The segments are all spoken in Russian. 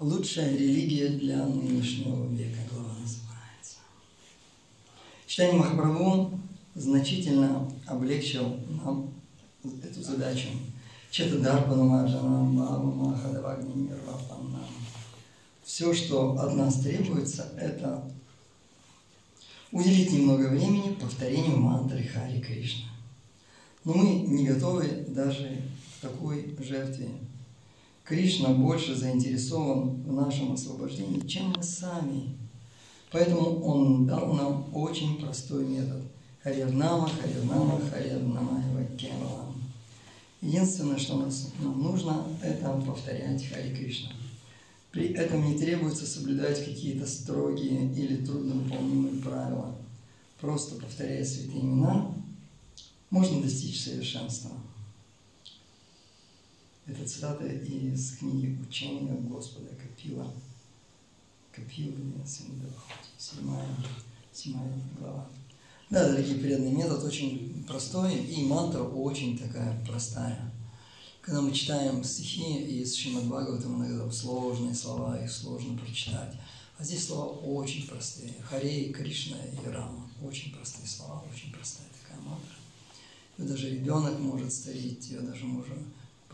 Лучшая религия для нынешнего века, глава называется. Читание Махапрабху значительно облегчил нам эту задачу. Все, что от нас требуется, это уделить немного времени повторению мантры Хари Кришна. Но мы не готовы даже к такой жертве. Кришна больше заинтересован в нашем освобождении, чем мы сами. Поэтому Он дал нам очень простой метод. Харирнама, Харирнама, Харирнама Кевала. Единственное, что нас, нам нужно, это повторять Хари Кришна. При этом не требуется соблюдать какие-то строгие или трудновыполнимые правила. Просто повторяя святые имена, можно достичь совершенства. Это цитата из книги «Учения Господа Капила». Капила, седьмая, седьмая глава. Да, дорогие преданные, метод очень простой, и мантра очень такая простая. Когда мы читаем стихи из Шримад Бхагаватам, иногда сложные слова, их сложно прочитать. А здесь слова очень простые. Харе, Кришна и Рама. Очень простые слова, очень простая такая мантра. Ее даже ребенок может старить, ее даже можно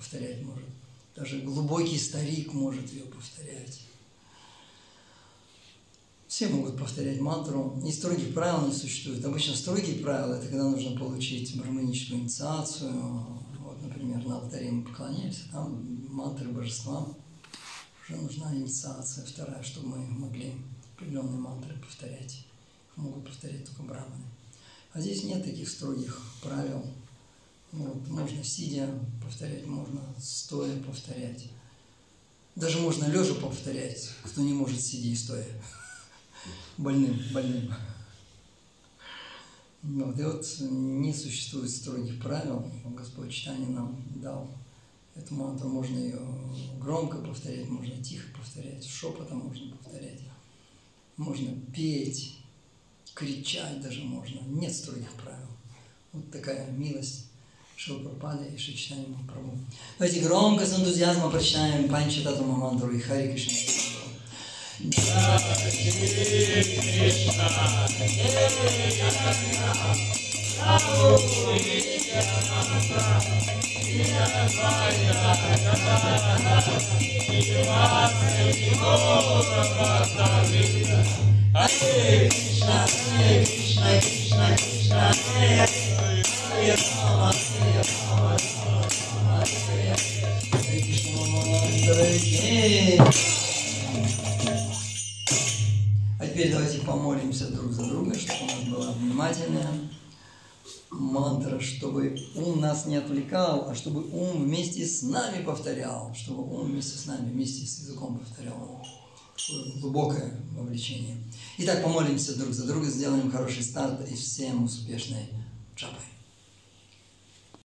повторять может. Даже глубокий старик может ее повторять. Все могут повторять мантру. И строгих правил не существует. Обычно строгие правила – это когда нужно получить браманическую инициацию, например, на алтаре мы поклоняемся, там мантры божества, уже нужна инициация вторая, чтобы мы могли определенные мантры повторять. Их могут повторять только браманы. А здесь нет таких строгих правил. Вот, можно сидя повторять, можно стоя повторять. Даже можно лежа повторять, кто не может сидя и стоя. Больным, больным. Вот, и вот не существует строгих правил. Господь читание нам дал эту мантру. Можно ее громко повторять, можно тихо повторять, шепотом можно повторять. Можно петь, кричать даже можно. Нет строгих правил. Вот такая милость Шилпрапады и Шичтани Махапрабху. Давайте громко с энтузиазмом прочитаем Панчатату мантру и Хари Кришна. Jai Krishna, Hare Krishna, Krishna Krishna, Hare Hare Hare Krishna, теперь давайте помолимся друг за друга, чтобы у нас была внимательная мантра, чтобы ум нас не отвлекал, а чтобы ум вместе с нами повторял, чтобы ум вместе с нами, вместе с языком повторял. Глубокое вовлечение. Итак, помолимся друг за друга, сделаем хороший старт и всем успешной джапы.